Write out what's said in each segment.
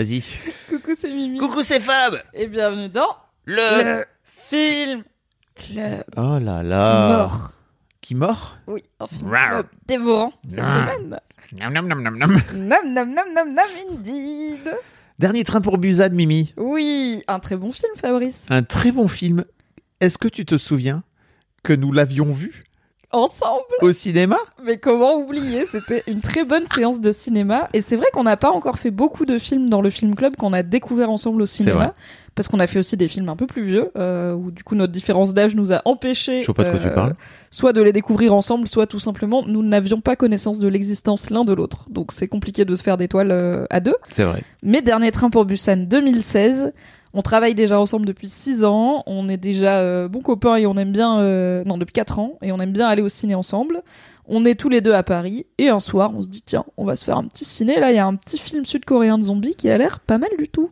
Vas-y. Coucou, c'est Mimi. Coucou, c'est Fab Et bienvenue dans Le... Film Club. Oh là Qui là. mord. Qui mord Oui, un film club dévorant cette semaine. Nam, nam, nam, nam, nam. Nam nam nam nam nam indeed. Dernier train pour Busan, Mimi. Oui, un très bon film, Fabrice. Un très bon film. Est-ce que tu te souviens que nous l'avions vu Ensemble. au cinéma? Mais comment oublier? C'était une très bonne séance de cinéma. Et c'est vrai qu'on n'a pas encore fait beaucoup de films dans le film club qu'on a découvert ensemble au cinéma. Parce qu'on a fait aussi des films un peu plus vieux, euh, où du coup notre différence d'âge nous a empêché Je vois pas de quoi tu euh, parles. soit de les découvrir ensemble, soit tout simplement nous n'avions pas connaissance de l'existence l'un de l'autre. Donc c'est compliqué de se faire d'étoiles euh, à deux. C'est vrai. Mais Dernier Train pour Busan 2016, on travaille déjà ensemble depuis 6 ans, on est déjà euh, bons copains et on aime bien... euh, non, depuis 4 ans, et on aime bien aller au ciné ensemble. On est tous les deux à Paris, et un soir, on se dit, tiens, on va se faire un petit ciné. Là, il y a un petit film sud-coréen de zombies qui a l'air pas mal du tout.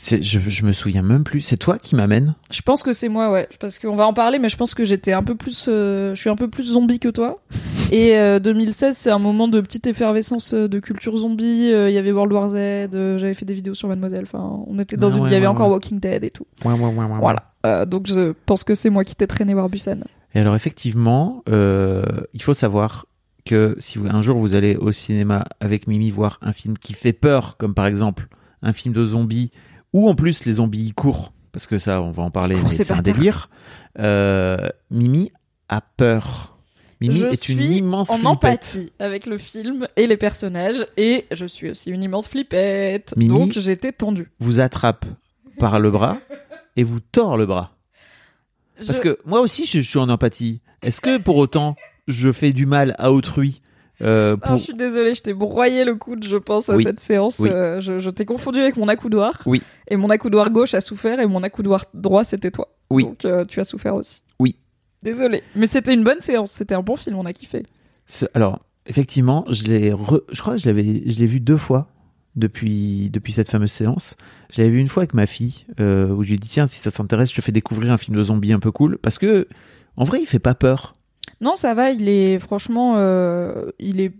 Je, je me souviens même plus. C'est toi qui m'amène Je pense que c'est moi, ouais. Parce qu'on va en parler, mais je pense que j'étais un peu plus, euh, je suis un peu plus zombie que toi. Et euh, 2016, c'est un moment de petite effervescence euh, de culture zombie. Euh, Il y avait World War Z. euh, J'avais fait des vidéos sur Mademoiselle. Enfin, on était dans une. ouais, Il y avait ouais, encore. Walking Dead et tout. Ouais, ouais, ouais, ouais, ouais. Voilà. Euh, donc je pense que c'est moi qui t'ai traîné voir Busan. Et alors effectivement, euh, il faut savoir que si vous, un jour vous allez au cinéma avec Mimi voir un film qui fait peur, comme par exemple un film de zombies, ou en plus les zombies courent, parce que ça on va en parler, mais c'est un délire. euh, Mimi a peur. Mimi je est une suis immense en flippette. empathie avec le film et les personnages. Et je suis aussi une immense flippette. Mimi- Donc j'étais tendue. Vous attrape par le bras et vous tord le bras. Parce Je- que moi aussi je, je suis en empathie. Est-ce que pour autant je fais du mal à autrui euh, Ah, je suis désolée, je t'ai broyé le coude, je pense, à Oui. cette séance. Oui. Euh, je je t'ai confondu avec mon accoudoir. Oui. Et mon accoudoir gauche a souffert et mon accoudoir droit, c'était toi. Oui. Donc euh, tu as souffert aussi. Oui. Désolée. Mais c'était une bonne séance, c'était un bon film, on a kiffé. Ce- Alors, effectivement, je l'ai, re- je crois que je l'avais, je l'ai vu deux fois depuis depuis cette fameuse séance. Je l'avais vu une fois avec ma fille, où je lui ai dit tiens, si ça t'intéresse, je te fais découvrir un film de zombie un peu cool, parce que en vrai, il fait pas peur. Non, ça va, il est franchement. euh, il est.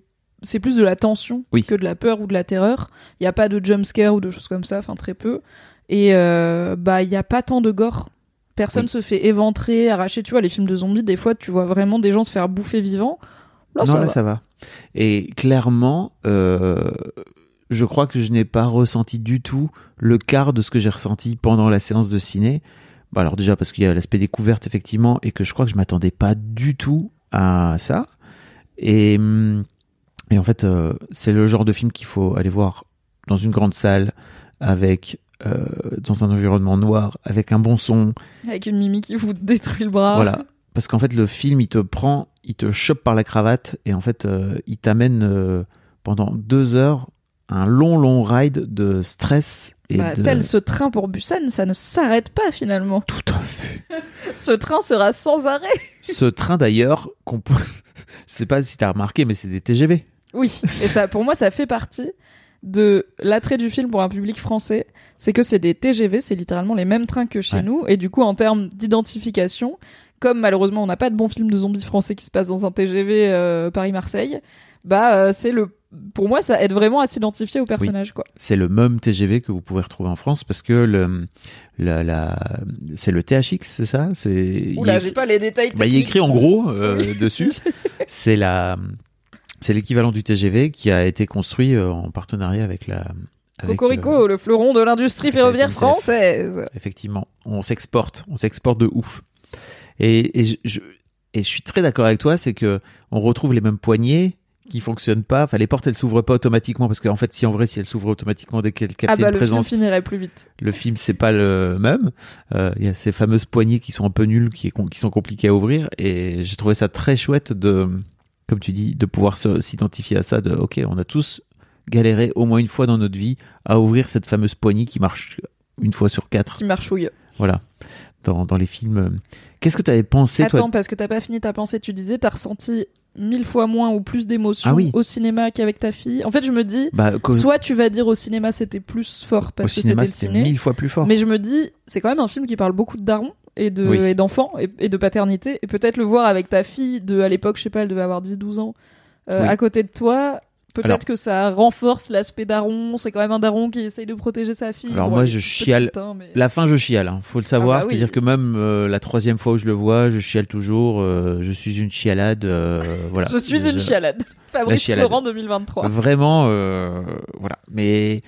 C'est plus de la tension Oui. que de la peur ou de la terreur. Il n'y a pas de jump scare ou de choses comme ça, enfin très peu. Et euh, bah, il n'y a pas tant de gore. Personne Oui. se fait éventrer, arracher. Tu vois, les films de zombies, des fois, tu vois vraiment des gens se faire bouffer vivants. Là, non, ça là, va. ça va. Et clairement, euh, je crois que je n'ai pas ressenti du tout le quart de ce que j'ai ressenti pendant la séance de ciné. Bah alors déjà parce qu'il y a l'aspect découverte effectivement et que je crois que je m'attendais pas du tout à ça. Et, hum, et en fait, euh, c'est le genre de film qu'il faut aller voir dans une grande salle avec euh, dans un environnement noir avec un bon son. Avec une mimi qui vous détruit le bras. Voilà. Parce qu'en fait, le film, il te prend, il te chope par la cravate et en fait, euh, il t'amène pendant deux heures un long, long ride de stress et Bah, de. Tel ce train pour Busan, ça ne s'arrête pas finalement. Tout à fait. Ce train sera sans arrêt. Ce train d'ailleurs, qu'on peut. Je sais pas si t'as remarqué, mais c'est des TGV. Oui, et ça, pour moi, ça fait partie de l'attrait du film pour un public français. C'est que c'est des TGV, c'est littéralement les mêmes trains que chez Ouais. nous. Et du coup, en termes d'identification, comme malheureusement on n'a pas de bons films de zombies français qui se passent dans un TGV euh, Paris-Marseille, bah euh, c'est le. Pour moi, ça aide vraiment à s'identifier au personnage, quoi. C'est le même TGV que vous pouvez retrouver en France parce que le, la, la, c'est le THX, c'est ça? C'est. Oula, il- j'ai pas les détails. Bah, il techniques. écrit en gros euh, Oui. dessus. C'est la, c'est l'équivalent du TGV qui a été construit euh, en partenariat avec la. avec, Cocorico, le fleuron de l'industrie ferroviaire française. effectivement, on s'exporte, on s'exporte de ouf. Et, et je, je- et je suis très d'accord avec toi, c'est que on retrouve les mêmes poignées qui fonctionnent pas. Enfin, les portes elles s'ouvrent pas automatiquement parce qu'en fait, si en vrai, si elles s'ouvrent automatiquement dès qu'elles captent Ah bah une le présence, film finirait plus vite. le film c'est pas le même. Euh, Il y a ces fameuses poignées qui sont un peu nulles, qui, sont compliquées à ouvrir, et j'ai trouvé ça très chouette de, comme tu dis, de pouvoir s'identifier à ça. De ok, on a tous galéré au moins une fois dans notre vie à ouvrir cette fameuse poignée qui marche une fois sur quatre. Qui marchouille. Voilà. Dans, dans les films. Qu'est-ce que tu avais pensé, Attends, toi parce que t'as pas fini ta pensée. Tu disais, t'as ressenti mille fois moins ou plus d'émotions Ah oui. au cinéma qu'avec ta fille. En fait, je me dis, bah, soit tu vas dire au cinéma c'était plus fort Au parce que c'était le ciné. mille fois plus fort. Mais je me dis, c'est quand même un film qui parle beaucoup de darons et de Oui. et d'enfants et, et de paternité. Et peut-être le voir avec ta fille de à l'époque, je sais pas, elle devait avoir 10-12 ans, euh, Oui. à côté de toi. Peut-être Alors- que ça renforce l'aspect daron. C'est quand même un daron qui essaye de protéger sa fille. Alors Bon, moi, je chiale. hein, mais- La fin, je chiale, hein, faut le savoir. Ah bah oui. C'est-à-dire que même euh, la troisième fois où je le vois, je chiale toujours. euh, je suis une chialade. euh, voilà. Je suis une chialade. Fabrice chialade. Florent 2023. Vraiment, voilà. Mais,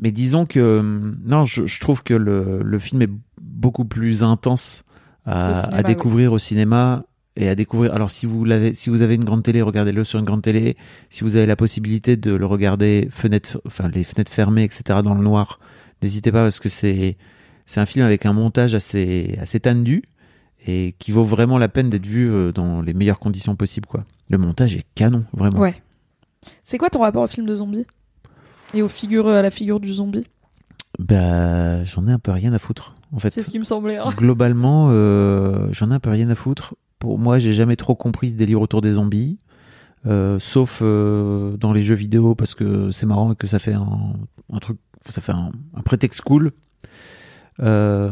mais disons que hum, non, je, je trouve que le, le film est beaucoup plus intense à, Au cinéma, à découvrir au cinéma et à découvrir. Alors si vous l'avez, si vous avez une grande télé, regardez-le sur une grande télé. Si vous avez la possibilité de le regarder fenêtre, enfin les fenêtres fermées, etc. dans le noir, n'hésitez pas parce que c'est c'est un film avec un montage assez assez tendu et qui vaut vraiment la peine d'être vu euh, dans les meilleures conditions possibles quoi. Le montage est canon, vraiment. Ouais. C'est quoi ton rapport au film de zombie? Et aux figures, à la figure du zombie? Bah, j'en ai un peu rien à foutre, en fait. C'est ce qui me semblait. hein. Globalement, euh, j'en ai un peu rien à foutre. Pour moi, j'ai jamais trop compris ce délire autour des zombies, euh, sauf euh, dans les jeux vidéo parce que c'est marrant et que ça fait un, un truc, ça fait un, un prétexte cool. Euh,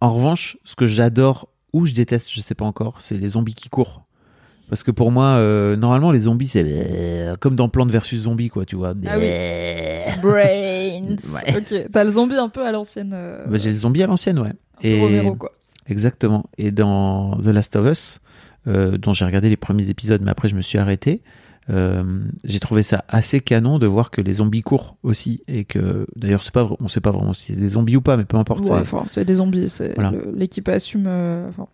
en revanche, ce que j'adore ou je déteste, je sais pas encore, c'est les zombies qui courent. Parce que pour moi, euh, normalement, les zombies, c'est comme dans Plante versus Zombies, quoi, tu vois. Ah oui. Brains. Ouais. Ok. T'as le zombie un peu à l'ancienne. euh, Bah, j'ai le zombie à l'ancienne, ouais. un peu Romero, quoi. Exactement. Et dans The Last of Us, euh, dont j'ai regardé les premiers épisodes, mais après je me suis arrêté, euh, j'ai trouvé ça assez canon de voir que les zombies courent aussi et que d'ailleurs c'est pas, on sait pas vraiment si c'est des zombies ou pas, mais peu importe. Ouais, c'est- enfin, des zombies. Voilà. L'équipe assume. euh, enfin,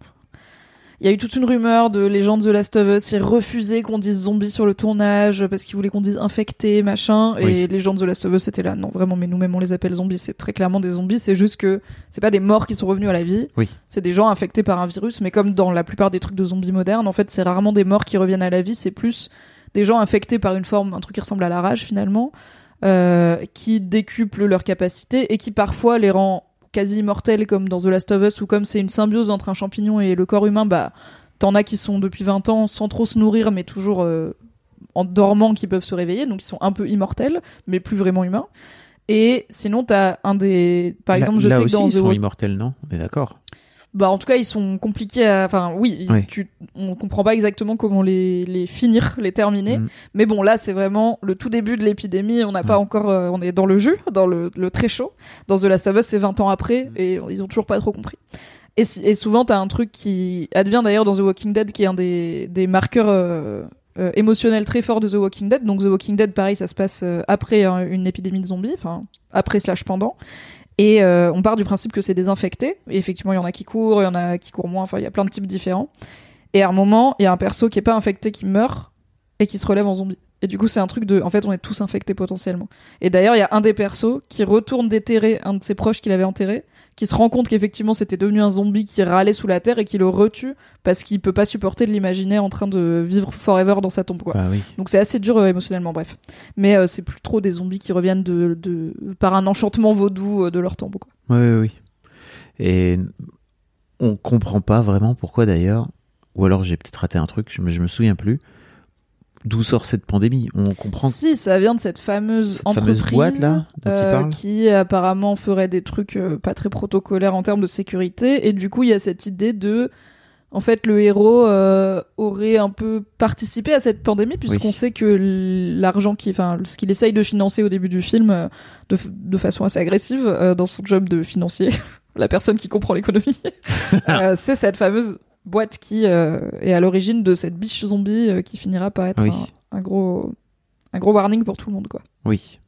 Il y a eu toute une rumeur de les gens de The Last of Us. Ils refusaient qu'on dise zombies sur le tournage parce qu'ils voulaient qu'on dise infectés, machin. Et les gens de The Last of Us étaient là. Non, vraiment, mais nous-mêmes on les appelle zombies. C'est très clairement des zombies. C'est juste que c'est pas des morts qui sont revenus à la vie. Oui. C'est des gens infectés par un virus. Mais comme dans la plupart des trucs de zombies modernes, en fait, c'est rarement des morts qui reviennent à la vie. C'est plus des gens infectés par une forme, un truc qui ressemble à la rage finalement, euh, qui décuplent leurs capacités et qui parfois les rend quasi immortels comme dans The Last of Us ou comme c'est une symbiose entre un champignon et le corps humain, bah t'en as qui sont depuis 20 ans sans trop se nourrir mais toujours euh, en dormant qui peuvent se réveiller donc ils sont un peu immortels mais plus vraiment humains. Et sinon t'as un des par Là- exemple je là sais que aussi, dans ils The sont immortels, non? On est d'accord. Bah en tout cas ils sont compliqués à enfin oui, Oui. tu on comprend pas exactement comment les les finir, les terminer. Mm. Mais bon là c'est vraiment le tout début de l'épidémie, on n'a pas Mm. encore euh, on est dans le jus, dans le, le très chaud. Dans The Last of Us c'est 20 ans après Mm. et ils ont toujours pas trop compris. Et, si- et souvent t'as un truc qui advient d'ailleurs dans The Walking Dead qui est un des des marqueurs euh, euh, émotionnels très forts de The Walking Dead. Donc The Walking Dead pareil ça se passe après euh, une épidémie de zombies, enfin après slash pendant. Et euh, on part du principe que c'est des infectés. Et effectivement, il y en a qui courent, il y en a qui courent moins. Enfin, il y a plein de types différents. Et à un moment, il y a un perso qui est pas infecté qui meurt et qui se relève en zombie. Et du coup, c'est un truc de. En fait, on est tous infectés potentiellement. Et d'ailleurs, il y a un des persos qui retourne déterrer un de ses proches qu'il avait enterré, qui se rend compte qu'effectivement, c'était devenu un zombie qui râlait sous la terre et qui le retue parce qu'il peut pas supporter de l'imaginer en train de vivre forever dans sa tombe, quoi. Oui. Donc c'est assez dur euh, émotionnellement, bref. Mais euh, c'est plus trop des zombies qui reviennent de, de par un enchantement vaudou euh, de leur tombe. Quoi. Oui, oui, oui. Et on comprend pas vraiment pourquoi d'ailleurs, ou alors j'ai peut-être raté un truc, je me, je me souviens plus. D'où sort cette pandémie? On comprend Si ça vient de cette fameuse cette entreprise fameuse boîte là dont il euh, qui apparemment ferait des trucs euh, pas très protocolaires en termes de sécurité. Et du coup, il y a cette idée de, en fait, le héros euh, aurait un peu participé à cette pandémie puisqu'on Oui. sait que l'argent qui, enfin, ce qu'il essaye de financer au début du film, de, de façon assez agressive dans son job de financier, la personne qui comprend l'économie, c'est cette fameuse boîte qui euh, est à l'origine de cette biche zombie euh, qui finira par être Oui. un, un gros, un gros warning pour tout le monde, quoi. Oui.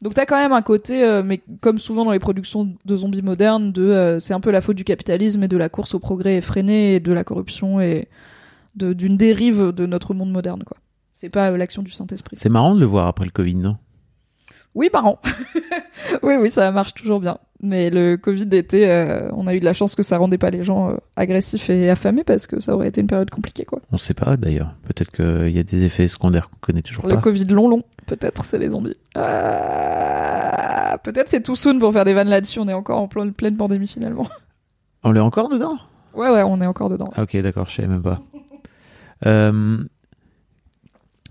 Donc t'as quand même un côté, euh, mais comme souvent dans les productions de zombies modernes, de c'est un peu la faute du capitalisme et de la course au progrès effréné et de la corruption et d'une dérive de notre monde moderne, quoi. C'est pas l'action du Saint-Esprit. C'est marrant de le voir après le Covid, non? Oui, marrant. oui, oui, ça marche toujours bien. Mais le Covid était, euh, on a eu de la chance que ça rendait pas les gens euh, agressifs et affamés parce que ça aurait été une période compliquée, quoi. On sait pas d'ailleurs. Peut-être qu'il y a des effets secondaires qu'on connaît toujours Le pas. Covid long long. Peut-être c'est les zombies. Ah, Peut-être c'est too soon pour faire des vannes là-dessus. On est encore en plein- pleine pandémie finalement. On est encore dedans? Ouais, ouais, on est encore dedans. Ah, Ok, d'accord, je savais même pas. Euh,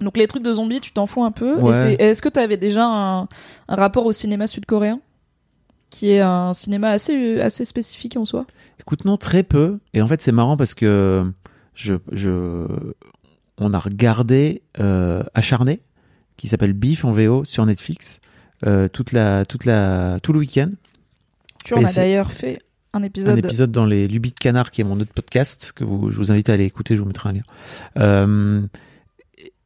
Donc les trucs de zombies, tu t'en fous un peu. Ouais. Est-ce que tu avais déjà un, un rapport au cinéma sud-coréen? Qui est un cinéma assez, assez spécifique en soi? Écoute, non, très peu. Et en fait, c'est marrant parce que je, je, on a regardé euh, Acharné, qui s'appelle Beef en VO sur Netflix, euh, toute la, toute la, tout le week-end. Tu en as d'ailleurs fait un épisode. Un épisode dans les Lubies de Canard, qui est mon autre podcast, que vous, je vous invite à aller écouter, je vous mettrai un lien. Euh,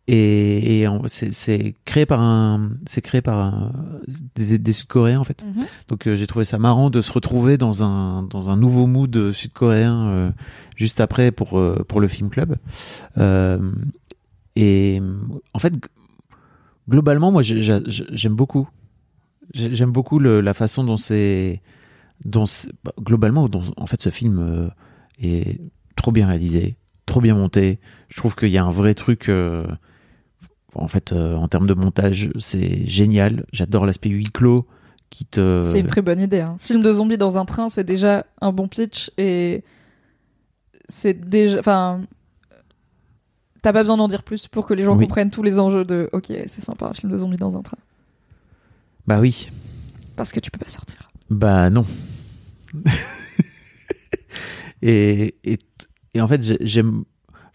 et c'est créé par un, c'est créé par un, des, des Sud-Coréens en fait. Mhm. Donc euh, j'ai trouvé ça marrant de se retrouver dans un dans un nouveau mood sud-coréen euh, juste après pour euh, pour le film club. Euh, et en fait globalement moi j'ai- j'ai- j'aime beaucoup J'ai- j'aime beaucoup le- la façon dont c'est dont bah, globalement dont, en fait ce film euh, est trop bien réalisé, trop bien monté. Je trouve qu'il y a un vrai truc euh, en fait euh, en termes de montage, c'est génial. J'adore l'aspect huis clos qui te C'est une très bonne idée. hein. Film de zombies dans un train, c'est déjà un bon pitch et c'est déjà. Enfin. T'as pas besoin d'en dire plus pour que les gens Oui. comprennent tous les enjeux de OK, c'est sympa, un film de zombies dans un train. Bah oui. Parce que tu peux pas sortir. Bah non. et, et, et en fait, j'ai- j'aime.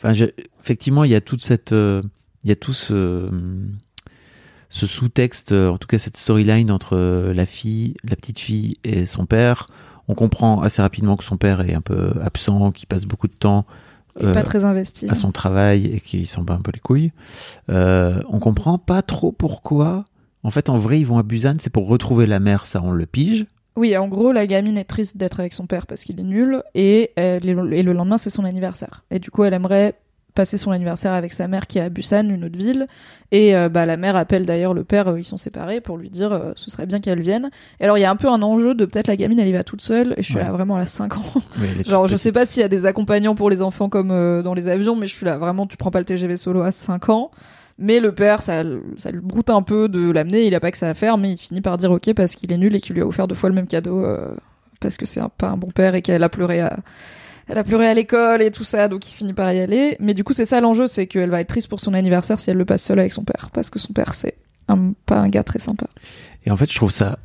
Enfin, effectivement, il y a toute cette. euh, Il y a tout ce. Ce sous-texte, euh, en tout cas cette storyline entre euh, la fille, la petite fille et son père. On comprend assez rapidement que son père est un peu absent, qu'il passe beaucoup de temps Et euh, pas très investi. à son travail et qu'il s'en bat un peu les couilles. Euh, on comprend pas trop pourquoi. En fait, en vrai, ils vont à Busan, c'est pour retrouver la mère, ça on le pige. Oui, en gros, la gamine est triste d'être avec son père parce qu'il est nul et, elle est- et le lendemain, c'est son anniversaire. Et du coup, elle aimerait passer son anniversaire avec sa mère qui est à Busan, une autre ville. Et euh, bah, la mère appelle d'ailleurs le père, euh, ils sont séparés, pour lui dire euh, ce serait bien qu'elle vienne. Et alors, il y a un peu un enjeu de peut-être la gamine, elle y va toute seule. Et je suis Ouais. là vraiment à 5 ans. Oui, Genre, je sais pas s'il y a des accompagnants pour les enfants comme dans les avions, mais je suis là vraiment, tu prends pas le TGV solo à 5 ans. Mais le père, ça, ça le broute un peu de l'amener, il a pas que ça à faire, mais il finit par dire ok parce qu'il est nul et qu'il lui a offert deux fois le même cadeau parce que c'est pas un bon père et qu'elle a pleuré à. Elle a pleuré à l'école et tout ça, donc il finit par y aller. Mais du coup, c'est ça l'enjeu, c'est qu'elle va être triste pour son anniversaire si elle le passe seule avec son père, parce que son père, c'est un- pas un gars très sympa. Et en fait, je trouve ça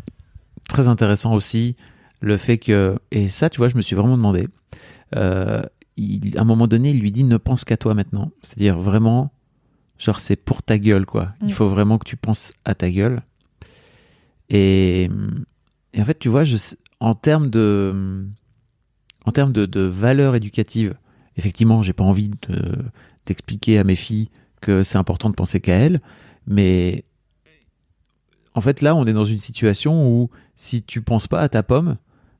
très intéressant aussi, le fait que, et ça, tu vois, je me suis vraiment demandé, euh, il, à un moment donné, il lui dit ne pense qu'à toi maintenant. C'est-à-dire vraiment, genre, c'est pour ta gueule, quoi. Mm. Il faut vraiment que tu penses à ta gueule. Et, et en fait, tu vois, je, en termes de, en termes de, de valeur éducative, effectivement, j'ai pas envie de, d'expliquer à mes filles que c'est important de penser qu'à elles, mais en fait, là, on est dans une situation où si tu penses pas à ta pomme,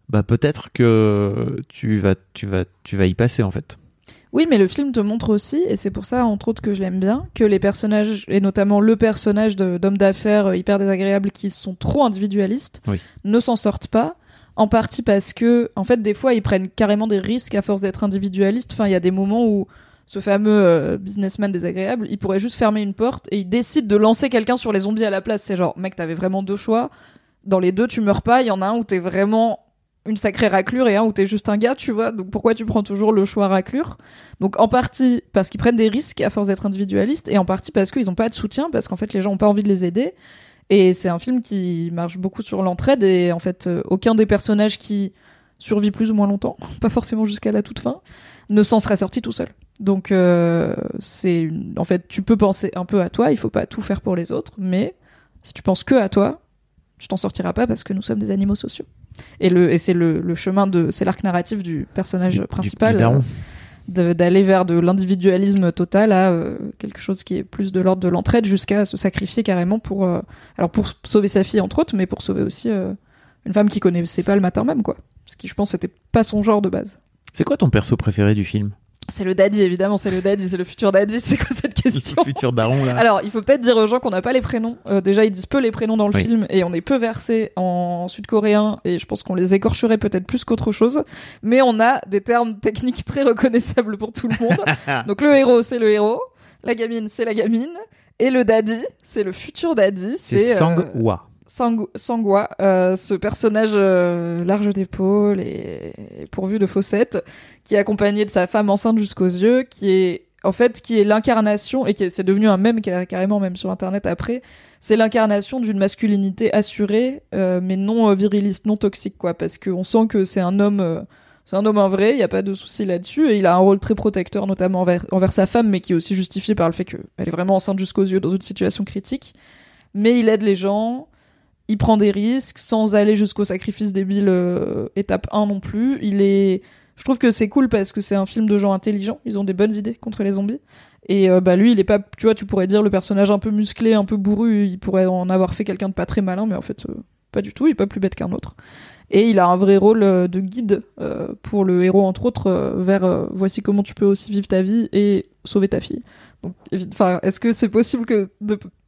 bah peut-être que tu vas, tu vas, tu vas y passer en fait. Oui, mais le film te montre aussi, et c'est pour ça, entre autres, que je l'aime bien, que les personnages, et notamment le personnage de- d'homme d'affaires euh, hyper désagréable qui sont trop individualistes, Oui. ne s'en sortent pas. En partie parce que, en fait, des fois, ils prennent carrément des risques à force d'être individualistes. Enfin, il y a des moments où ce fameux euh, businessman désagréable, il pourrait juste fermer une porte et il décide de lancer quelqu'un sur les zombies à la place. C'est genre, mec, t'avais vraiment deux choix. Dans les deux, tu meurs pas. Il y en a un où t'es vraiment une sacrée raclure et un où t'es juste un gars, tu vois. Donc pourquoi tu prends toujours le choix raclure? Donc en partie parce qu'ils prennent des risques à force d'être individualistes et en partie parce qu'ils ont pas de soutien, parce qu'en fait les gens ont pas envie de les aider. Et c'est un film qui marche beaucoup sur l'entraide et en fait euh, aucun des personnages qui survit plus ou moins longtemps, pas forcément jusqu'à la toute fin, ne s'en serait sorti tout seul. Donc euh, c'est une- en fait tu peux penser un peu à toi, il faut pas tout faire pour les autres, mais si tu penses que à toi, tu t'en sortiras pas parce que nous sommes des animaux sociaux. Et le et c'est le, le chemin de c'est l'arc narratif du personnage Du- principal du daron. euh, d'aller vers de l'individualisme total à euh, quelque chose qui est plus de l'ordre de l'entraide jusqu'à se sacrifier carrément pour euh, alors pour sauver sa fille entre autres mais pour sauver aussi euh, une femme qui connaissait pas le matin même quoi. Ce qui je pense c'était pas son genre de base. C'est quoi ton perso préféré du film? C'est le daddy évidemment c'est le daddy c'est le futur daddy c'est quoi cette question Le futur daron là. alors, il faut peut-être dire aux gens qu'on n'a pas les prénoms. Euh, déjà, ils disent peu les prénoms dans le Oui. film et on est peu versé en sud-coréen et je pense qu'on les écorcherait peut-être plus qu'autre chose. Mais on a des termes techniques très reconnaissables pour tout le monde. Donc le héros, c'est le héros. La gamine, c'est la gamine. Et le daddy, c'est le futur daddy. C'est C'est euh, Sang-Hwa. Sang- Sangwa, euh, ce personnage euh, large d'épaule et, pourvu de fossettes, qui est accompagné de sa femme enceinte jusqu'aux yeux, qui est en fait qui est l'incarnation et qui est- c'est devenu un mème carrément même sur internet après. C'est l'incarnation d'une masculinité assurée, euh, mais non viriliste, non toxique quoi, parce qu'on sent que c'est un homme. c'est un homme en vrai, il n'y a pas de souci là-dessus, et il a un rôle très protecteur, notamment envers, envers sa femme, mais qui est aussi justifié par le fait qu'elle est vraiment enceinte jusqu'aux yeux dans une situation critique. Mais il aide les gens, il prend des risques sans aller jusqu'au sacrifice débile euh, étape 1 non plus. Je trouve que c'est cool parce que c'est un film de gens intelligents, ils ont des bonnes idées contre les zombies. Et euh, bah lui, il est pas tu vois, tu pourrais dire le personnage un peu musclé, un peu bourru, il pourrait en avoir fait quelqu'un de pas très malin mais en fait euh, pas du tout, il est pas plus bête qu'un autre. Et il a un vrai rôle de guide pour le héros entre autres vers voici comment tu peux aussi vivre ta vie et sauver ta fille. Est-ce que c'est possible que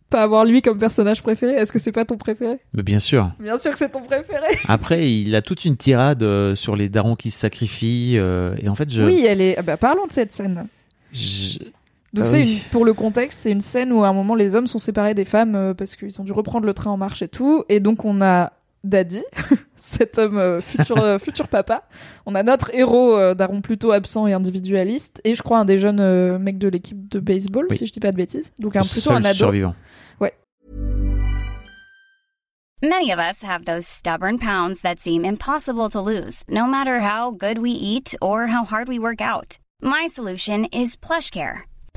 pas avoir lui comme personnage préféré Est-ce que c'est pas ton préféré? Mais bien sûr. Bien sûr que c'est ton préféré. Après, il a toute une tirade euh, sur les darons qui se sacrifient. euh, et en fait, je. Oui, elle est. ah bah, parlons de cette scène. je- Donc Ah c'est oui. une- pour le contexte, c'est une scène où à un moment les hommes sont séparés des femmes euh, parce qu'ils ont dû reprendre le train en marche et tout, et donc on a Daddy, cet homme euh, futur euh, futur papa. On a notre héros euh, daron plutôt absent et individualiste, et je crois un des jeunes euh, mecs de l'équipe de baseball, Oui. si je dis pas de bêtises. Donc un le plutôt seul un ado. survivant. Many of us have those stubborn pounds that seem impossible to lose, no matter how good we eat or how hard we work out. My solution is PlushCare.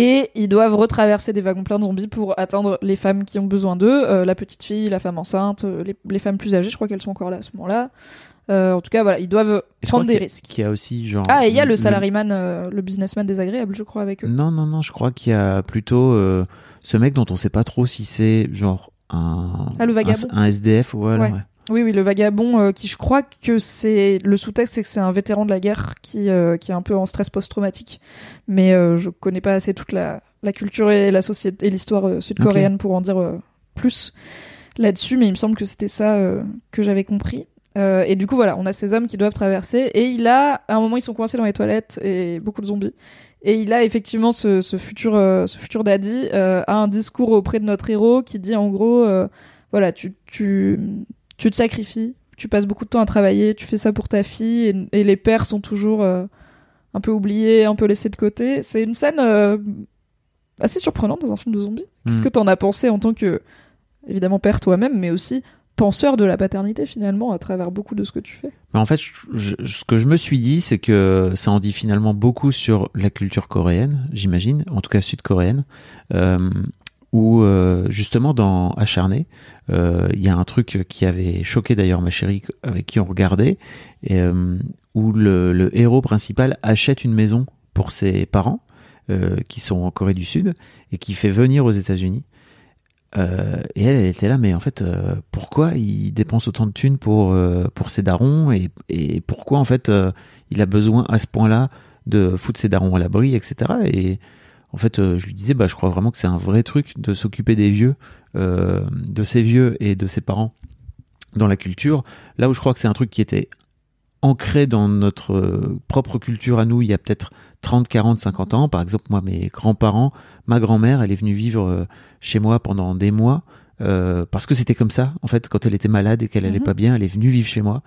Et ils doivent retraverser des wagons pleins de zombies pour atteindre les femmes qui ont besoin d'eux, euh, la petite fille, la femme enceinte, euh, les, les femmes plus âgées, je crois qu'elles sont encore là à ce moment-là. Euh, en tout cas, voilà, ils doivent je prendre des qu'il y a- risques. qu'il y a aussi genre. Ah, et il y a le salaryman, euh, le businessman désagréable, je crois, avec eux. Non, non, non, je crois qu'il y a plutôt euh, ce mec dont on sait pas trop si c'est genre un. Ah, le vagabond. Un, un SDF, voilà. Ouais. ouais. Oui, oui, le vagabond, euh, qui je crois que c'est. Le sous-texte, c'est que c'est un vétéran de la guerre qui, euh, qui est un peu en stress post-traumatique. Mais euh, je connais pas assez toute la, la culture et la société et l'histoire euh, sud-coréenne pour en dire plus là-dessus, mais il me semble que c'était ça que j'avais compris. Et du coup, voilà, on a ces hommes qui doivent traverser. Et il a, à un moment, ils sont coincés dans les toilettes et beaucoup de zombies. Et il a effectivement ce, ce futur, ce futur daddy a un discours auprès de notre héros qui dit en gros, voilà, tu, tu, tu te sacrifies, tu passes beaucoup de temps à travailler, tu fais ça pour ta fille, et, et les pères sont toujours euh, un peu oubliés, un peu laissés de côté. C'est une scène euh, assez surprenante dans un film de zombies. Qu'est-ce Mm. que t'en as pensé en tant que, évidemment, père toi-même, mais aussi penseur de la paternité finalement à travers beaucoup de ce que tu fais? Mais en fait, je- je- ce que je me suis dit, c'est que ça en dit finalement beaucoup sur la culture coréenne, j'imagine, en tout cas sud-coréenne, euh, où euh, justement dans Acharné, euh, il y a un truc qui avait choqué d'ailleurs ma chérie avec qui on regardait, euh, où le, le héros principal achète une maison pour ses parents, euh, qui sont en Corée du Sud, et qui fait venir aux États-Unis. Et elle, elle était là, mais en fait, pourquoi il dépense autant de thunes pour, pour ses darons et, et pourquoi en fait il a besoin à ce point-là de foutre ses darons à l'abri, etc. Et en fait, euh, je lui disais, bah, je crois vraiment que c'est un vrai truc de s'occuper des vieux, euh, de ses vieux et de ses parents dans la culture. Là où je crois que c'est un truc qui était ancré dans notre euh, propre culture à nous il y a peut-être 30, 40, 50 ans. Par exemple, moi, mes grands-parents, ma grand-mère, elle est venue vivre chez moi pendant des mois euh, parce que c'était comme ça. En fait, quand elle était malade et qu'elle allait Mhm. pas bien, elle est venue vivre chez moi.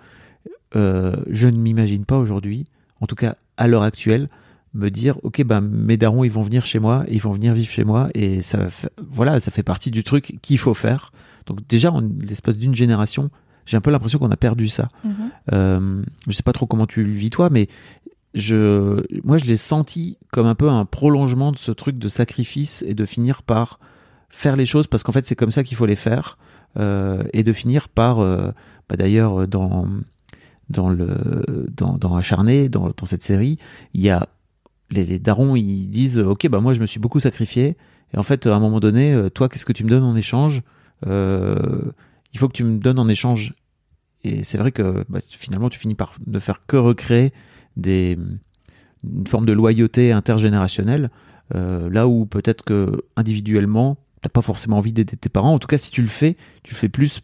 Je ne m'imagine pas aujourd'hui, en tout cas à l'heure actuelle, me dire ok ben mes darons ils vont venir chez moi ils vont venir vivre chez moi et ça fait- voilà ça fait partie du truc qu'il faut faire donc déjà en l'espace d'une génération j'ai un peu l'impression qu'on a perdu ça Mhm. euh, je sais pas trop comment tu le vis toi mais je moi je l'ai senti comme un peu un prolongement de ce truc de sacrifice et de finir par faire les choses parce qu'en fait c'est comme ça qu'il faut les faire euh, et de finir par euh, bah, d'ailleurs dans dans le dans, dans acharné dans, dans cette série il y a les, darons ils disent ok bah moi je me suis beaucoup sacrifié. Et en fait à un moment donné euh, toi qu'est-ce que tu me donnes en échange? Euh, il faut que tu me donnes en échange. Et c'est vrai que bah, finalement tu finis par ne faire que recréer des une forme de loyauté intergénérationnelle euh, là où peut-être que individuellement t'as pas forcément envie d'aider tes parents. En tout cas si tu le fais tu le fais plus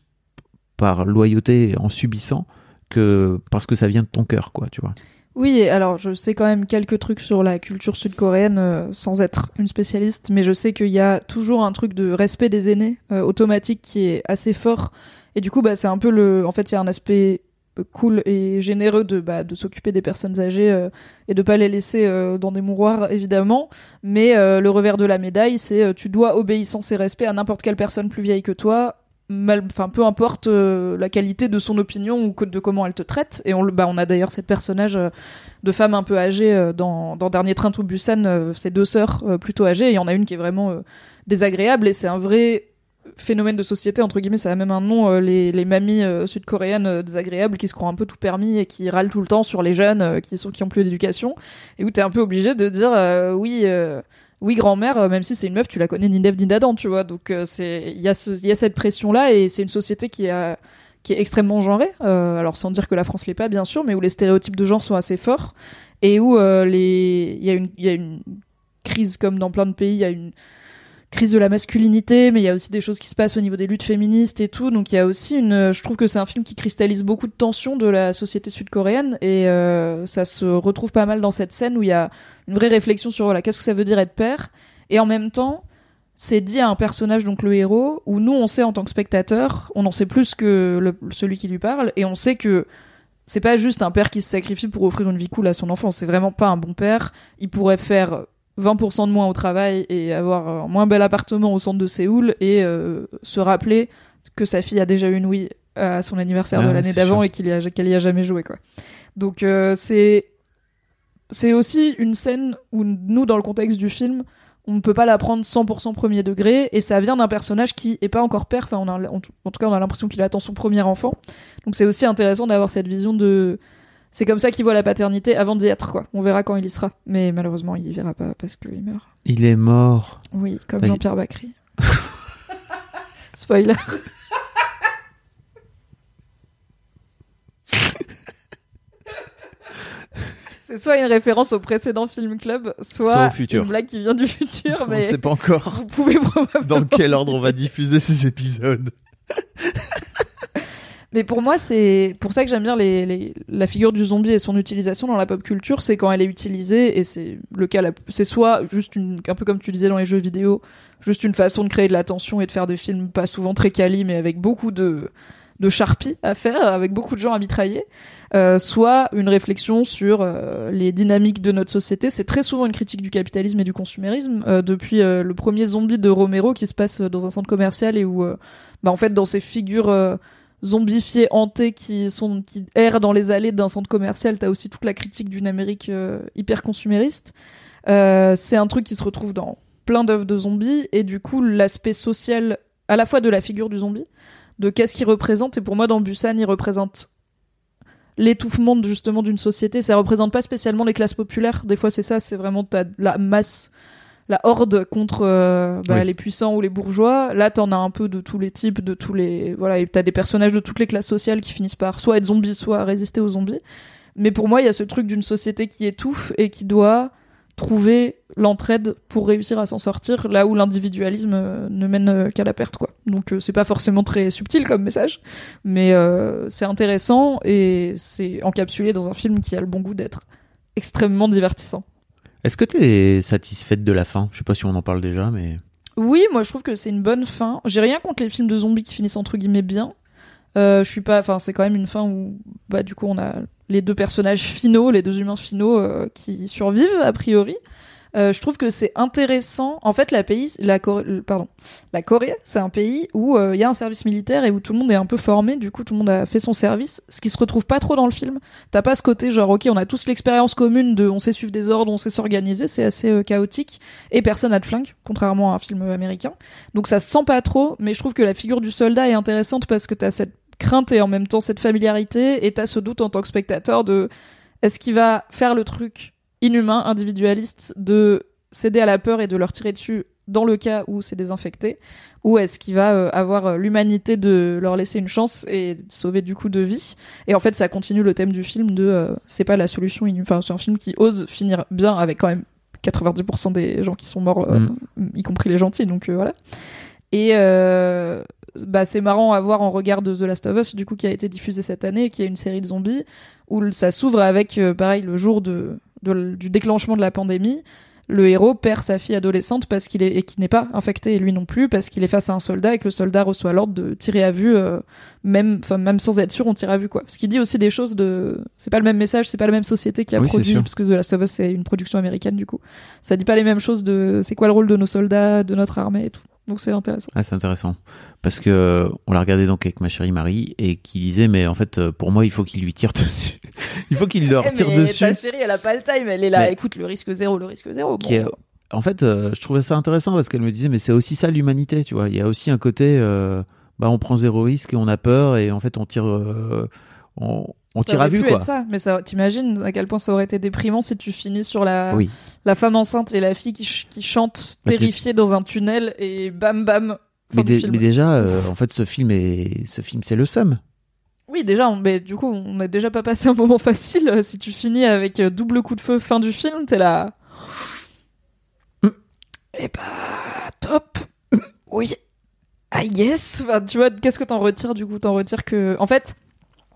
par loyauté en subissant que parce que ça vient de ton cœur quoi tu vois Oui, alors je sais quand même quelques trucs sur la culture sud-coréenne euh, sans être une spécialiste, mais je sais qu'il y a toujours un truc de respect des aînés euh, automatique qui est assez fort. Et du coup, bah, c'est un peu le. En fait, il y a un aspect euh, cool et généreux de, bah, de s'occuper des personnes âgées et de pas les laisser dans des mouroirs, évidemment. Mais le revers de la médaille, c'est tu dois obéissance et respect à n'importe quelle personne plus vieille que toi. Mal, enfin, peu importe euh, la qualité de son opinion ou de comment elle te traite. Et on, bah, on a d'ailleurs cette personnage euh, de femme un peu âgée euh, dans, dans Dernier Train to Busan, euh, ces deux sœurs euh, plutôt âgées. Et il y en a une qui est vraiment euh, désagréable et c'est un vrai phénomène de société entre guillemets ça a même un nom euh, les, les mamies euh, sud-coréennes euh, désagréables qui se croient un peu tout permis et qui râlent tout le temps sur les jeunes euh, qui sont qui ont plus d'éducation et où t'es un peu obligé de dire euh, oui euh, oui grand-mère euh, même si c'est une meuf tu la connais ni d'Ève ni d'Adam tu vois. Donc euh, c'est il y a y cette pression là et c'est une société qui a qui est extrêmement genrée. Euh, alors sans dire que la France l'est pas bien sûr mais où les stéréotypes de genre sont assez forts et où euh, il y a une il y a une crise comme dans plein de pays il y a une crise de la masculinité, mais il y a aussi des choses qui se passent au niveau des luttes féministes et tout. Donc il y a aussi une. Je trouve que c'est un film qui cristallise beaucoup de tensions de la société sud-coréenne et euh, ça se retrouve pas mal dans cette scène où il y a une vraie réflexion sur voilà, qu'est-ce que ça veut dire être père? Et en même temps. C'est dit à un personnage, donc le héros, où nous, on sait en tant que spectateur, on en sait plus que le- celui qui lui parle, et on sait que c'est pas juste un père qui se sacrifie pour offrir une vie cool à son enfant, c'est vraiment pas un bon père. Il pourrait faire 20% de moins au travail et avoir un moins bel appartement au centre de Séoul et euh, se rappeler que sa fille a déjà eu une Wii à son anniversaire Ah de l'année d'avant et y qu'elle y a jamais joué quoi. Donc euh, c'est c'est aussi une scène où nous dans le contexte du film on ne peut pas la prendre 100% premier degré et ça vient d'un personnage qui est pas encore père. Enfin on a, en tout cas on a l'impression qu'il attend son premier enfant. Donc c'est aussi intéressant d'avoir cette vision de c'est comme ça qu'il voit la paternité avant d'y être quoi on verra quand il y sera mais malheureusement il y verra pas parce qu'il meurt il est mort oui, comme Bah, il- Jean-Pierre Bacry. Spoiler. C'est soit une référence au précédent film club, soit, Soit au futur. une blague qui vient du futur, on ne mais sait pas encore vous pouvez probablement. dans quel ordre on va diffuser ces épisodes Mais pour moi, c'est pour ça que j'aime bien les, les- la figure du zombie et son utilisation dans la pop culture, c'est quand elle est utilisée, et c'est le cas, c'est soit juste une, un peu comme tu disais dans les jeux vidéo, juste une façon de créer de la tension et de faire des films pas souvent très quali, mais avec beaucoup de, de charpie à faire, avec beaucoup de gens à mitrailler, euh, soit une réflexion sur euh, les dynamiques de notre société. C'est très souvent une critique du capitalisme et du consumérisme, euh, depuis euh, le premier zombie de Romero qui se passe dans un centre commercial et où, euh, bah, en fait, dans ces figures euh, zombifiés, hantés, qui sont qui errent dans les allées d'un centre commercial, t'as aussi toute la critique d'une Amérique euh, hyper consumériste. Euh, c'est un truc qui se retrouve dans plein d'œuvres de zombies et du coup l'aspect social à la fois de la figure du zombie, de qu'est-ce qu'il représente et pour moi dans Busan il représente l'étouffement justement d'une société. Ça représente pas spécialement les classes populaires. Des fois c'est ça, c'est vraiment t'as la masse la horde contre euh, bah, Oui. les puissants ou les bourgeois. Là, t'en as un peu de tous les types, de tous les voilà, et t'as des personnages de toutes les classes sociales qui finissent par soit être zombies, soit résister aux zombies. Mais pour moi, il y a ce truc d'une société qui étouffe et qui doit trouver l'entraide pour réussir à s'en sortir, là où l'individualisme euh, ne mène euh, qu'à la perte, quoi. Donc euh, c'est pas forcément très subtil comme message, mais c'est intéressant et c'est encapsulé dans un film qui a le bon goût d'être extrêmement divertissant. Est-ce que tu es satisfaite de la fin? Je sais pas si on en parle déjà, mais. Oui, moi je trouve que c'est une bonne fin. J'ai rien contre les films de zombies qui finissent entre guillemets bien. Euh, je suis pas, enfin c'est quand même une fin où bah du coup on a les deux personnages finaux, les deux humains finaux euh, qui survivent a priori. Euh, je trouve que c'est intéressant. En fait, la pays, la Corée, euh, pardon, la Corée, c'est un pays où il y a un service militaire et où tout le monde est un peu formé. Du coup, tout le monde a fait son service, ce qui se retrouve pas trop dans le film. T'as pas ce côté genre, ok, on a tous l'expérience commune de, on sait suivre des ordres, on sait s'organiser. C'est assez chaotique et personne n'a de flingue, contrairement à un film américain. Donc ça se sent pas trop. Mais je trouve que la figure du soldat est intéressante parce que t'as cette crainte et en même temps cette familiarité et t'as ce doute en tant que spectateur de est-ce qu'il va faire le truc inhumain, individualiste de céder à la peur et de leur tirer dessus dans le cas où c'est désinfecté ou est-ce qu'il va euh, avoir euh, l'humanité de leur laisser une chance et sauver du coup de vie? Et en fait ça continue le thème du film de euh, c'est pas la solution enfin c'est un film qui ose finir bien avec quand même 90% des gens qui sont morts mm. y compris les gentils donc voilà et bah, c'est marrant à voir en regard de The Last of Us, du coup, qui a été diffusé cette année, qui est une série de zombies, où ça s'ouvre avec, euh, pareil, le jour de, du déclenchement de la pandémie. Le héros perd sa fille adolescente parce qu'il est et qui n'est pas infecté et lui non plus parce qu'il est face à un soldat et que le soldat reçoit l'ordre de tirer à vue euh, même enfin même sans être sûr on tire à vue quoi. Ce qui dit aussi des choses de c'est pas le même message, c'est pas la même société qui a produit parce que The Last of Us c'est une production américaine du coup. Ça dit pas les mêmes choses de c'est quoi le rôle de nos soldats, de notre armée et tout. Donc c'est intéressant. Ah, c'est intéressant. Parce que on l'a regardé donc avec ma chérie Marie et qui disait mais en fait euh, pour moi il faut qu'il lui tire dessus. il faut qu'il leur eh, tire dessus. Ta chérie elle a pas le time, elle est là, écoute le risque zéro, le risque zéro. En fait, euh, je trouvais ça intéressant parce qu'elle me disait mais c'est aussi ça l'humanité, tu vois. Il y a aussi un côté euh, bah on prend zéro risque et on a peur et en fait on tire on, on tire à vue quoi. Être ça, mais ça, t'imagines à quel point ça aurait été déprimant si tu finis sur la la femme enceinte et la fille qui, qui chante terrifiée dans un tunnel et bam bam. Mais, mais, déjà, euh, en fait, ce film est ce film c'est le seum. Oui, déjà, mais du coup, on n'a déjà pas passé un moment facile. Euh, si tu finis avec euh, double coup de feu fin du film, t'es là. Mm. Eh bah, top. Oui. I guess. Enfin, tu vois, qu'est-ce que t'en retires du coup? T'en retires que, en fait,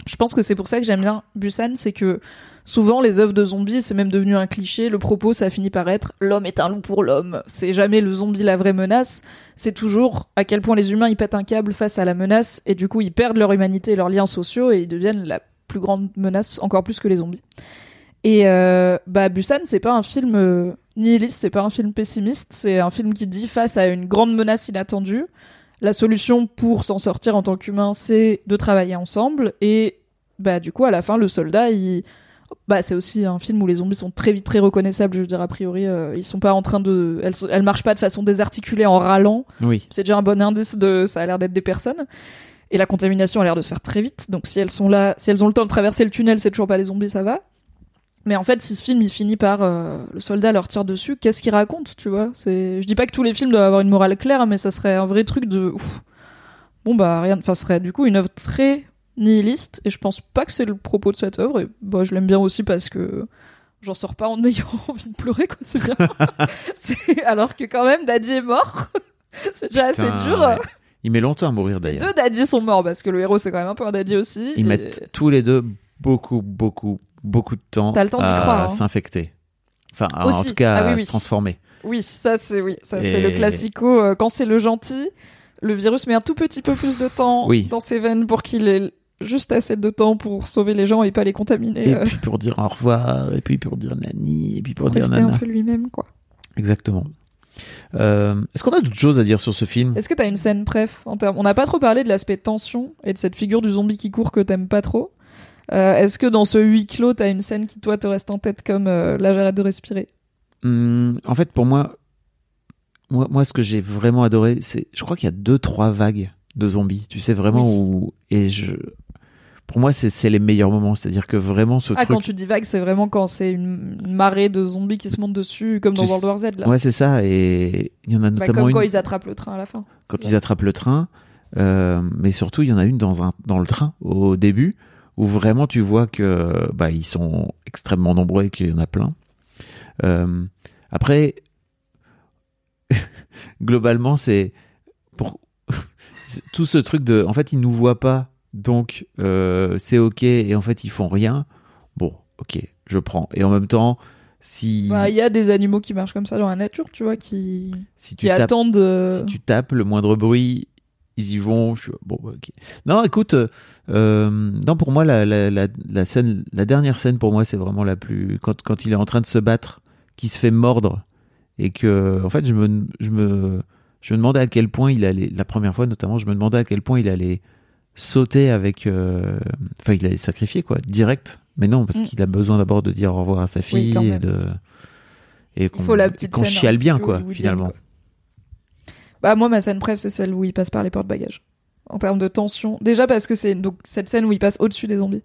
je pense que c'est pour ça que j'aime bien Busan, c'est que souvent les œuvres de zombies, c'est même devenu un cliché. Le propos, ça finit par être l'homme est un loup pour l'homme. C'est jamais le zombie la vraie menace. C'est toujours à quel point les humains ils pètent un câble face à la menace et du coup ils perdent leur humanité et leurs liens sociaux et ils deviennent la plus grande menace, encore plus que les zombies. Et euh, bah Busan, c'est pas un film euh, nihiliste, c'est pas un film pessimiste, c'est un film qui dit face à une grande menace inattendue la solution pour s'en sortir en tant qu'humain, c'est de travailler ensemble. Et bah du coup, à la fin, le soldat, il bah c'est aussi un film où les zombies sont très vite très reconnaissables je veux dire a priori euh, ils sont pas en train de elles, elles marchent pas de façon désarticulée en râlant. Oui. C'est déjà un bon indice de ça a l'air d'être des personnes. Et la contamination a l'air de se faire très vite. Donc si elles sont là si elles ont le temps de traverser le tunnel c'est toujours pas les zombies ça va mais en fait, si ce film il finit par euh, le soldat leur tire dessus, qu'est-ce qu'il raconte, tu vois? C'est, je dis pas que tous les films doivent avoir une morale claire, mais ça serait un vrai truc de, bon bah rien, enfin, ce serait du coup une œuvre très nihiliste, et je pense pas que c'est le propos de cette œuvre. Et bah, je l'aime bien aussi parce que j'en sors pas en ayant envie de pleurer, quoi. C'est bien. alors que quand même, Daddy est mort. c'est déjà assez dur. Il met longtemps à mourir d'ailleurs. Deux Daddy sont morts parce que le héros c'est quand même un peu un Daddy aussi. Ils mettent tous les deux beaucoup, beaucoup, beaucoup de temps, à hein. s'infecter. Enfin, en tout cas, ah à se transformer. Oui, ça c'est oui, ça c'est le classico. Euh, quand c'est le gentil, le virus met un tout petit peu plus de temps dans ses veines pour qu'il ait juste assez de temps pour sauver les gens et pas les contaminer. Et euh. puis pour dire au revoir, et puis pour dire nani, et puis pour, dire nana. un peu lui-même, quoi. Exactement. Euh, est-ce qu'on a d'autres choses à dire sur ce film? Est-ce que t'as une scène bref On n'a pas trop parlé de l'aspect tension et de cette figure du zombie qui court que t'aimes pas trop. Euh, est-ce que dans ce huis clos, t'as une scène qui toi te reste en tête comme euh, là j'arrête de respirer? Hum, En fait, pour moi, moi, moi ce que j'ai vraiment adoré, c'est, je crois qu'il y a deux trois vagues de zombies. Tu sais vraiment où et je, pour moi, c'est les meilleurs moments. C'est-à-dire que vraiment ce ah, quand tu dis vague, c'est vraiment quand c'est une, marée de zombies qui se montent dessus, comme dans World War Z. Là. Ouais, c'est ça. Et il y en a bah, notamment. comme quand ils attrapent le train à la fin. Quand ils attrapent le train. Euh, mais surtout, il y en a une dans, un, dans le train au début où vraiment tu vois que bah, ils sont extrêmement nombreux et qu'il y en a plein. Euh, après, globalement, c'est pour tout ce truc de, en fait, ils nous voient pas, donc euh, c'est ok, et en fait, ils font rien. Bon, ok, je prends. Et en même temps, si bah, il y a des animaux qui marchent comme ça dans la nature, tu vois, qui si tu attendent. Si tu tapes le moindre bruit, ils y vont. Je suis, bon, bah, ok. Non, écoute, euh, euh, non, pour moi, la, la, la, la scène, la dernière scène pour moi, c'est vraiment la plus quand quand il est en train de se battre, qui se fait mordre et que, en fait, je me je me je me demandais à quel point il allait la première fois notamment, je me demandais à quel point il allait sauter avec, euh, enfin, il allait sacrifier quoi, direct. Mais non, parce Mm. qu'il a besoin d'abord de dire au revoir à sa fille et de et qu'on faut la petite qu'on scène un chiale bien quoi, finalement. quoi. Bah moi ma scène préf c'est celle où il passe par les porte-bagages. En termes de tension, déjà parce que c'est donc cette scène où il passe au-dessus des zombies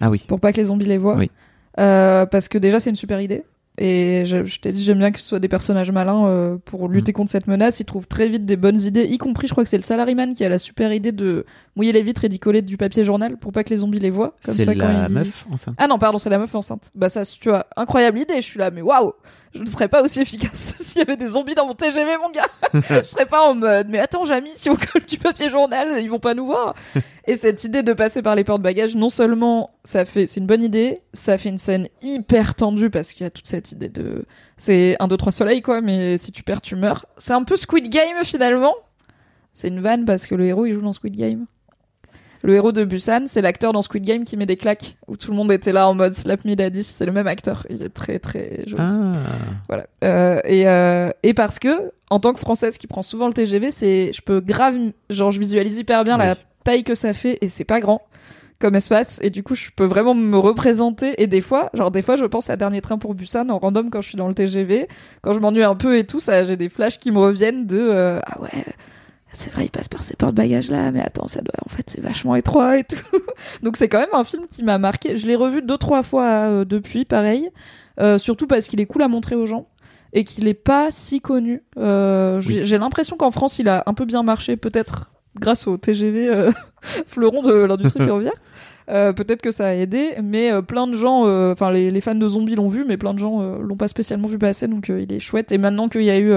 Ah oui. pour pas que les zombies les voient. Oui. Euh, parce que déjà c'est une super idée. Et je, je t'ai dit j'aime bien que ce soit des personnages malins euh, pour Mm. lutter contre cette menace. Ils trouvent très vite des bonnes idées, y compris je crois que c'est le salaryman qui a la super idée de mouiller les vitres et d'y coller du papier journal pour pas que les zombies les voient. Comme C'est ça, quand la il- meuf enceinte. ah non, pardon, c'est la meuf enceinte. Bah ça, tu vois, incroyable idée. Je suis là, mais waouh, je ne serais pas aussi efficace s'il y avait des zombies dans mon TGV, mon gars. je serais pas en mode, mais attends, Jamy, si on colle du papier journal, ils vont pas nous voir. Et cette idée de passer par les portes-bagages, non seulement ça fait, c'est une bonne idée, ça fait une scène hyper tendue parce qu'il y a toute cette idée de, c'est un, deux, trois soleils quoi, mais si tu perds, tu meurs. C'est un peu Squid Game finalement. C'est une vanne parce que le héros il joue dans Squid Game. Le héros de Busan, c'est l'acteur dans Squid Game qui met des claques, où tout le monde était là en mode slap me daddy, c'est le même acteur. Il est très très joli. Ah. Voilà. Euh, et, euh, et parce que, en tant que française qui prend souvent le TGV, c'est, je peux grave, genre, je visualise hyper bien la taille que ça fait et c'est pas grand comme espace et du coup je peux vraiment me représenter et des fois genre des fois je pense à dernier train pour Busan en random quand je suis dans le TGV quand je m'ennuie un peu et tout ça j'ai des flashs qui me reviennent de euh, ah ouais c'est vrai il passe par ces porte-bagages là mais attends ça doit en fait c'est vachement étroit et tout donc c'est quand même un film qui m'a marqué je l'ai revu deux trois fois euh, depuis pareil euh, surtout parce qu'il est cool à montrer aux gens et qu'il est pas si connu. Euh, j'ai Oui. j'ai l'impression qu'en France, il a un peu bien marché, peut-être grâce au TGV fleuron de l'industrie ferroviaire. Euh, peut-être que ça a aidé, mais euh, plein de gens, euh, enfin les, les fans de zombies l'ont vu, mais plein de gens l'ont pas spécialement vu passer, donc il est chouette. Et maintenant qu'il y a eu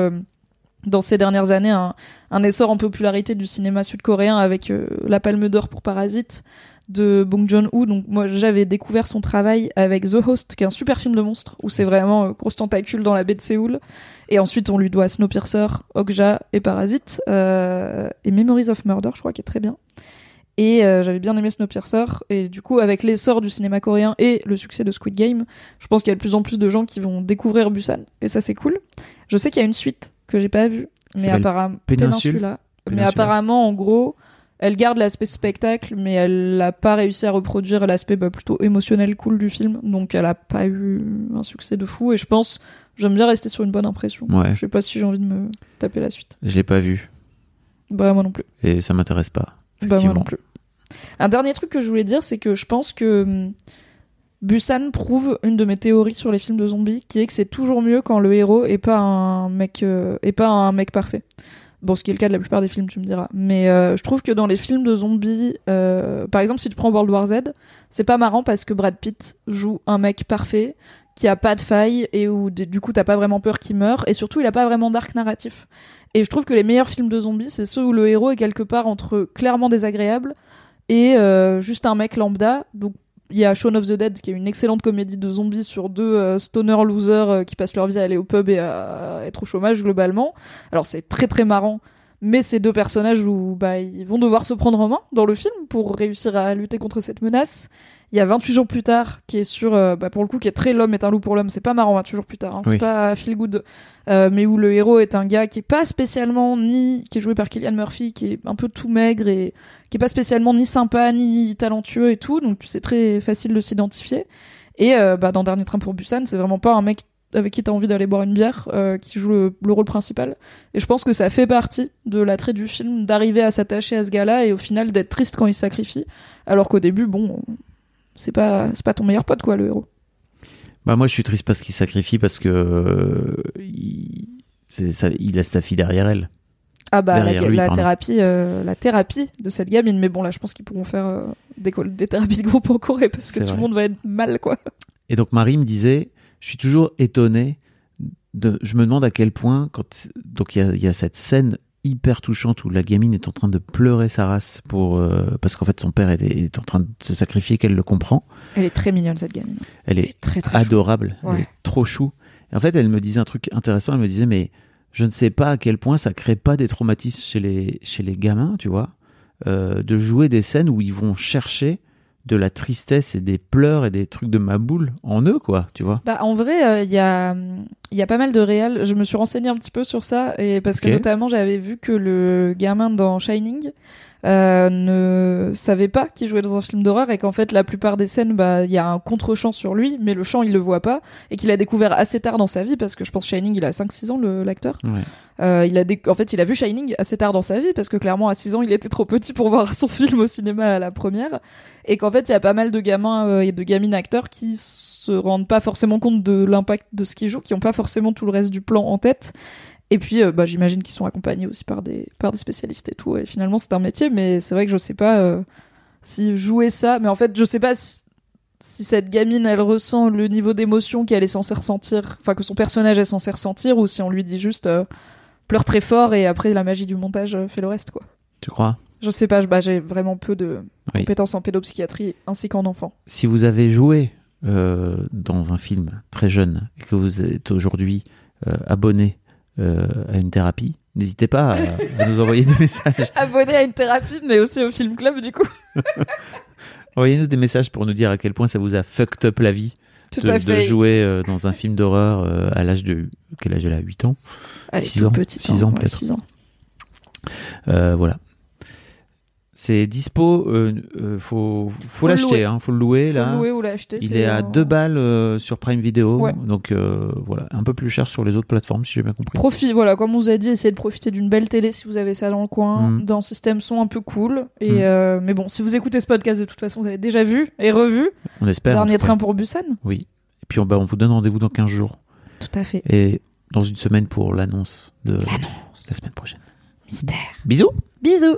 dans ces dernières années un, un essor en popularité du cinéma sud-coréen avec euh, la Palme d'Or pour Parasite de Bong Joon-ho. Donc moi j'avais découvert son travail avec The Host, qui est un super film de monstre où c'est vraiment euh, grosse tentacule dans la baie de Séoul. Et ensuite on lui doit Snowpiercer, Okja et Parasite euh, et Memories of Murder, je crois, qui est très bien. Et euh, j'avais bien aimé Snowpiercer. Et du coup, avec l'essor du cinéma coréen et le succès de Squid Game, je pense qu'il y a de plus en plus de gens qui vont découvrir Busan. Et ça, c'est cool. Je sais qu'il y a une suite que j'ai pas vue, mais apparemment Péninsule Péninsula. Mais apparemment, en gros, elle garde l'aspect spectacle, mais elle n'a pas réussi à reproduire l'aspect bah, plutôt émotionnel cool du film. Donc, elle a pas eu un succès de fou. Et je pense, j'aime bien rester sur une bonne impression. Ouais. Je sais pas si j'ai envie de me taper la suite. Je l'ai pas vu Bah, moi non plus. et ça m'intéresse pas. Bah, moi effectivement. non plus. Un dernier truc que je voulais dire, c'est que je pense que hum, Busan prouve une de mes théories sur les films de zombies, qui est que c'est toujours mieux quand le héros est pas un mec, euh, est pas un mec parfait. Bon, ce qui est le cas de la plupart des films, tu me diras. Mais euh, je trouve que dans les films de zombies, euh, par exemple, si tu prends World War Z, c'est pas marrant parce que Brad Pitt joue un mec parfait qui a pas de faille et où du coup t'as pas vraiment peur qu'il meure et surtout il a pas vraiment d'arc narratif. Et je trouve que les meilleurs films de zombies, c'est ceux où le héros est quelque part entre clairement désagréable et juste un mec lambda. Donc il y a Shaun of the Dead qui est une excellente comédie de zombies sur deux euh, stoner losers euh, qui passent leur vie à aller au pub et à être au chômage globalement. Alors c'est très très marrant, mais ces deux personnages où bah ils vont devoir se prendre en main dans le film pour réussir à lutter contre cette menace. Il y a 28 jours plus tard qui est sur euh, bah, pour le coup qui est très l'homme est un loup pour l'homme, c'est pas marrant 28 jours plus tard, hein, c'est Oui. pas feel good. Euh, mais où le héros est un gars qui est pas spécialement ni qui est joué par Killian Murphy qui est un peu tout maigre et qui est pas spécialement ni sympa ni talentueux et tout donc c'est très facile de s'identifier et euh, bah, dans Dernier Train pour Busan c'est vraiment pas un mec avec qui t'as envie d'aller boire une bière euh, qui joue le, le rôle principal et je pense que ça fait partie de l'attrait du film d'arriver à s'attacher à ce gars-là et au final d'être triste quand il sacrifie alors qu'au début bon c'est pas c'est pas ton meilleur pote quoi le héros Bah moi je suis triste parce qu'il sacrifie parce que euh, il, ça- il laisse sa fille derrière elle. Ah bah la, lui, la thérapie, euh, la thérapie de cette gamine. Mais bon là, je pense qu'ils pourront faire euh, des, des thérapies de groupe en Corée parce que tout le monde va être mal quoi. Et donc Marie me disait, je suis toujours étonné. De, je me demande à quel point quand donc il y a, il y a cette scène hyper touchante où la gamine est en train de pleurer sa race pour euh, parce qu'en fait son père est, est en train de se sacrifier qu'elle le comprend. Elle est très mignonne cette gamine. Elle Elle est est très très adorable, Ouais. elle est trop chou. Et en fait, elle me disait un truc intéressant. Elle me disait, mais je ne sais pas à quel point ça crée pas des traumatismes chez les, chez les gamins, tu vois, euh, de jouer des scènes où ils vont chercher de la tristesse et des pleurs et des trucs de ma boule en eux, quoi, tu vois. Bah, en vrai, il y, a, y a pas mal de réels. Je me suis renseigné un petit peu sur ça, et parce que notamment, j'avais vu que le gamin dans Shining euh, ne savait pas qu'il jouait dans un film d'horreur, et qu'en fait, la plupart des scènes, bah, il y a un contre-champ sur lui, mais le champ, il le voit pas, et qu'il a découvert assez tard dans sa vie, parce que je pense Shining, il a 5-6 ans, le- l'acteur. Ouais. Euh, il a en fait, il a vu Shining assez tard dans sa vie parce que clairement à 6 ans, il était trop petit pour voir son film au cinéma à la première et qu'en fait, il y a pas mal de gamins euh, et de gamines acteurs qui se rendent pas forcément compte de l'impact de ce qu'ils jouent, qui ont pas forcément tout le reste du plan en tête. Et puis, euh, bah, j'imagine qu'ils sont accompagnés aussi par des par des spécialistes et tout. Et finalement, c'est un métier, mais c'est vrai que je sais pas euh, si jouer ça. Mais en fait, je sais pas si, si cette gamine, elle ressent le niveau d'émotion qu'elle est censée ressentir, enfin que son personnage est censé ressentir, ou si on lui dit juste euh, pleure très fort et après la magie du montage euh, fait le reste, quoi. Tu crois? Je sais pas, bah, j'ai vraiment peu de Oui. compétences en pédopsychiatrie ainsi qu'en enfant. Si vous avez joué euh, dans un film très jeune et que vous êtes aujourd'hui abonné euh, à une thérapie, n'hésitez pas à, à nous envoyer des messages. Abonné à une thérapie, mais aussi au film club, du coup. Envoyez-nous des messages pour nous dire à quel point ça vous a fucked up la vie Tout de, à de fait. jouer euh, dans un film d'horreur euh, à l'âge de... Quel âge elle a? 8 ans? Elle est six toute ans? petite, Six hein, ans, ouais, peut-être. six ans. Voilà. C'est dispo, euh, euh, faut, faut, l'acheter, hein, faut le louer Faut là. le louer ou l'acheter. Il est à un- 2 balles euh, sur Prime Video, Ouais. donc euh, voilà, un peu plus cher sur les autres plateformes si j'ai bien compris. Profit, voilà, comme on vous a dit, essayez de profiter d'une belle télé si vous avez ça dans le coin, Mm. d'un système son un peu cool. Et Mm. mais bon, si vous écoutez ce podcast de toute façon, vous avez déjà vu et revu On espère. Dernier train pour Busan. Oui. Et puis on, bah, on vous donne rendez-vous dans 15 jours Tout à fait. et dans une semaine pour l'annonce de la semaine prochaine. Mystère. Bisous Bisous.